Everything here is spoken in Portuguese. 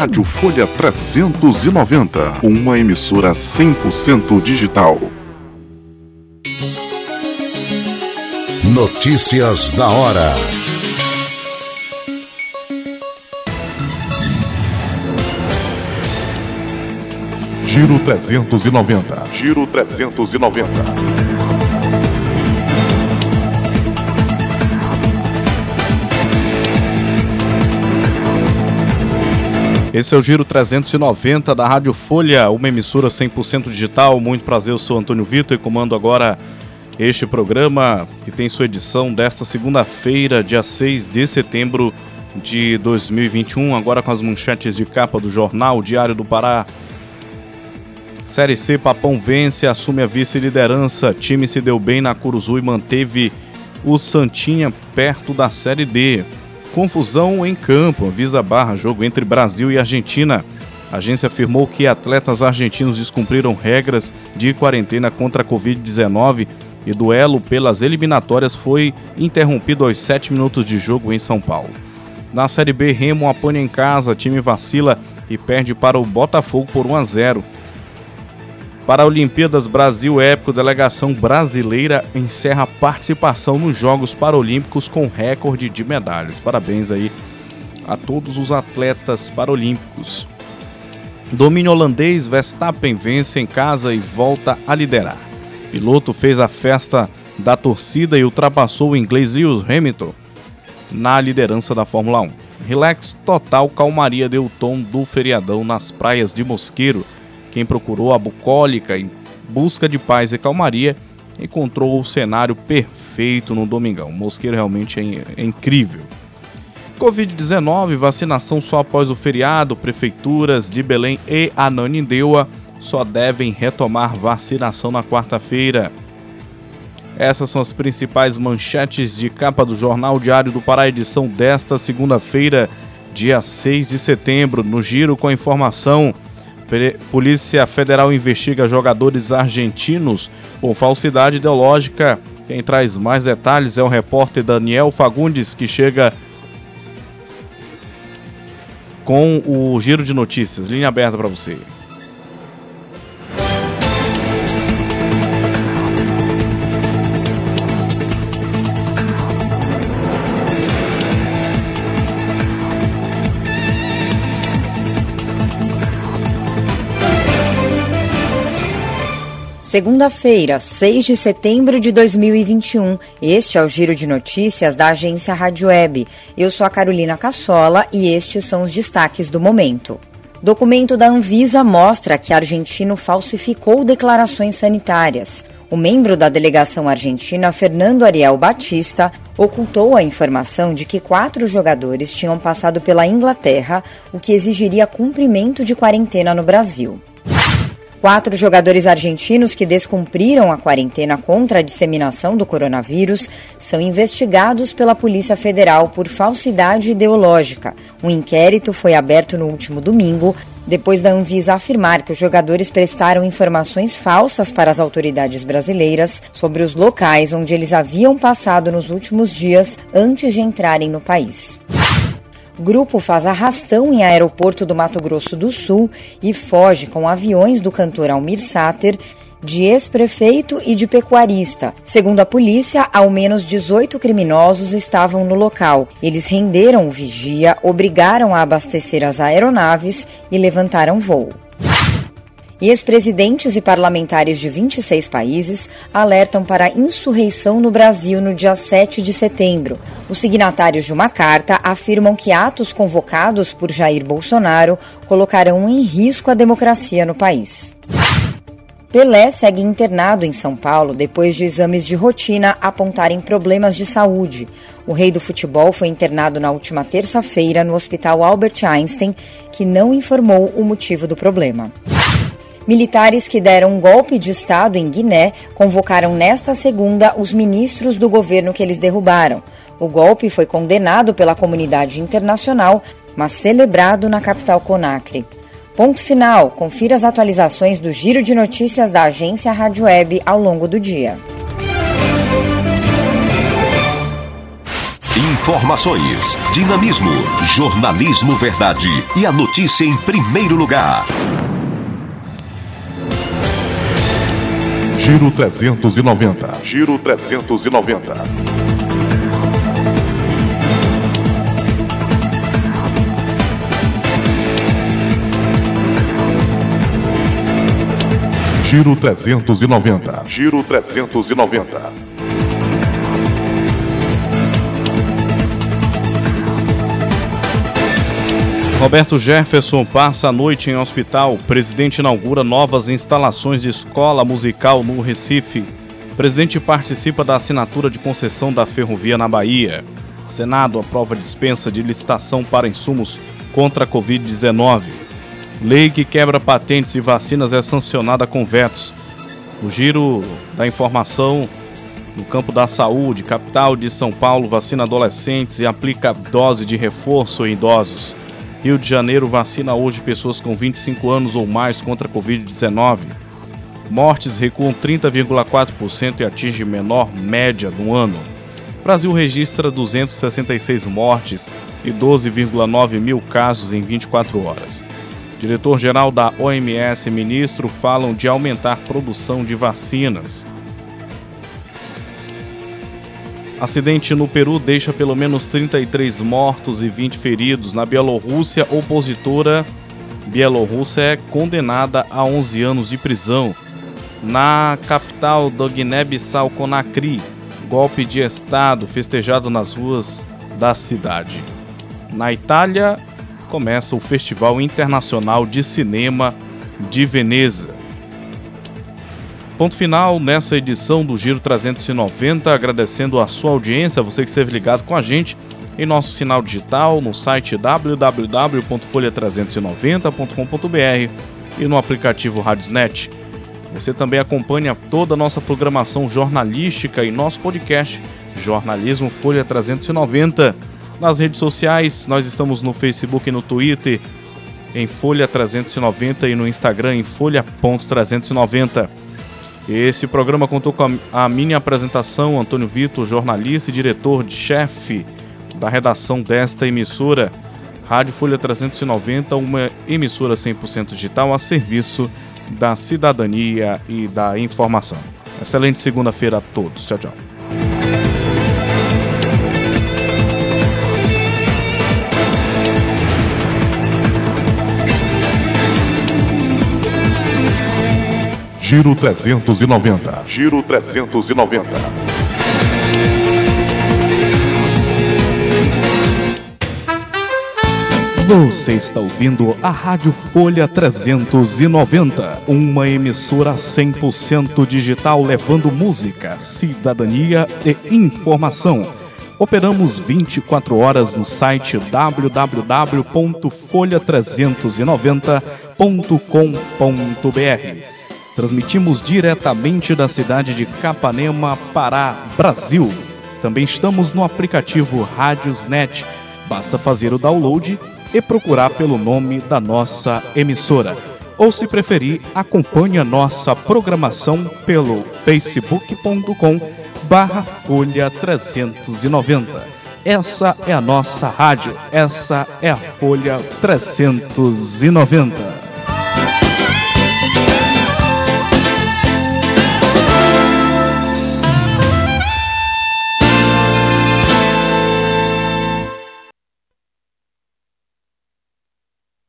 Rádio Folha 390, uma emissora 100% digital. Notícias da hora. Giro 390. Giro 390. Esse é o Giro 390 da Rádio Folha, uma emissora 100% digital. Muito prazer, eu sou Antônio Vitor e comando agora este programa que tem sua edição desta segunda-feira, dia 6 de setembro de 2021. Agora com as manchetes de capa do jornal Diário do Pará. Série C, Papão vence, assume a vice-liderança. Time se deu bem na Curuzu e manteve o Santinha perto da Série D. Confusão em campo, avisa barra, jogo entre Brasil e Argentina. A agência afirmou que atletas argentinos descumpriram regras de quarentena contra a Covid-19 e duelo pelas eliminatórias foi interrompido aos 7 minutos de jogo em São Paulo. Na Série B, Remo apanha em casa, time vacila e perde para o Botafogo por 1 a 0. Para Olimpíadas Brasil Épico, delegação brasileira encerra participação nos Jogos Paralímpicos com recorde de medalhas. Parabéns aí a todos os atletas paralímpicos. Domínio holandês, Verstappen vence em casa e volta a liderar. Piloto fez a festa da torcida e ultrapassou o inglês Lewis Hamilton na liderança da Fórmula 1. Relax total, calmaria deu tom do feriadão nas praias de Mosqueiro quem procurou a bucólica em busca de paz e calmaria encontrou o cenário perfeito no domingão. Mosqueiro realmente é, é incrível. Covid-19, vacinação só após o feriado. Prefeituras de Belém e Ananindeua só devem retomar vacinação na quarta-feira. Essas são as principais manchetes de capa do Jornal Diário do Pará, edição desta segunda-feira, dia 6 de setembro. No giro com a informação. Polícia Federal investiga jogadores argentinos com falsidade ideológica. Quem traz mais detalhes é o repórter Daniel Fagundes, que chega com o giro de notícias. Linha aberta para você. Segunda-feira, 6 de setembro de 2021. Este é o Giro de Notícias da agência Rádio Web. Eu sou a Carolina Cassola e estes são os destaques do momento. Documento da Anvisa mostra que argentino falsificou declarações sanitárias. O membro da delegação argentina, Fernando Ariel Batista, ocultou a informação de que quatro jogadores tinham passado pela Inglaterra, o que exigiria cumprimento de quarentena no Brasil. Quatro jogadores argentinos que descumpriram a quarentena contra a disseminação do coronavírus são investigados pela Polícia Federal por falsidade ideológica. Um inquérito foi aberto no último domingo, depois da Anvisa afirmar que os jogadores prestaram informações falsas para as autoridades brasileiras sobre os locais onde eles haviam passado nos últimos dias antes de entrarem no país. Grupo faz arrastão em aeroporto do Mato Grosso do Sul e foge com aviões do cantor Almir Sater, de ex-prefeito e de pecuarista. Segundo a polícia, ao menos 18 criminosos estavam no local. Eles renderam o vigia, obrigaram a abastecer as aeronaves e levantaram voo. E ex-presidentes e parlamentares de 26 países alertam para a insurreição no Brasil no dia 7 de setembro. Os signatários de uma carta afirmam que atos convocados por Jair Bolsonaro colocarão em risco a democracia no país. Pelé segue internado em São Paulo depois de exames de rotina apontarem problemas de saúde. O rei do futebol foi internado na última terça-feira no Hospital Albert Einstein, que não informou o motivo do problema. Militares que deram um golpe de Estado em Guiné convocaram nesta segunda os ministros do governo que eles derrubaram. O golpe foi condenado pela comunidade internacional, mas celebrado na capital Conakry. Ponto final. Confira as atualizações do Giro de Notícias da agência Rádio Web ao longo do dia. Informações, dinamismo, jornalismo verdade e a notícia em primeiro lugar. Giro 390. Giro 390. Giro 390. Giro 390. Roberto Jefferson passa a noite em hospital. Presidente inaugura novas instalações de escola musical no Recife. Presidente participa da assinatura de concessão da ferrovia na Bahia. Senado aprova dispensa de licitação para insumos contra a Covid-19. Lei que quebra patentes e vacinas é sancionada com vetos. O giro da informação no campo da saúde, capital de São Paulo vacina adolescentes e aplica dose de reforço em idosos. Rio de Janeiro vacina hoje pessoas com 25 anos ou mais contra a Covid-19. Mortes recuam 30,4% e atinge menor média no ano. Brasil registra 266 mortes e 12,9 mil casos em 24 horas. Diretor-geral da OMS e ministro falam de aumentar produção de vacinas. Acidente no Peru deixa pelo menos 33 mortos e 20 feridos. Na Bielorrússia, opositora bielorrussa é condenada a 11 anos de prisão. Na capital do Guiné-Bissau, Conakry, golpe de Estado festejado nas ruas da cidade. Na Itália, começa o Festival Internacional de Cinema de Veneza. Ponto final nessa edição do Giro 390, agradecendo a sua audiência, você que esteve ligado com a gente em nosso sinal digital no site www.folha390.com.br e no aplicativo Radiosnet. Você também acompanha toda a nossa programação jornalística e nosso podcast Jornalismo Folha 390. Nas redes sociais, nós estamos no Facebook e no Twitter em Folha 390 e no Instagram em folha.390. Esse programa contou com a, a minha apresentação, Antônio Vitor, jornalista e diretor de chefe da redação desta emissora. Rádio Folha 390, uma emissora 100% digital a serviço da cidadania e da informação. Excelente segunda-feira a todos. Tchau, tchau. Giro 390. Giro 390. Você está ouvindo a Rádio Folha 390, uma emissora 100% digital levando música, cidadania e informação. Operamos 24 horas no site www.folha390.com.br. Transmitimos diretamente da cidade de Capanema, Pará, Brasil. Também estamos no aplicativo Rádiosnet. Basta fazer o download e procurar pelo nome da nossa emissora. Ou se preferir, acompanhe a nossa programação pelo facebook.com barra Folha 390. Essa é a nossa rádio, essa é a Folha 390.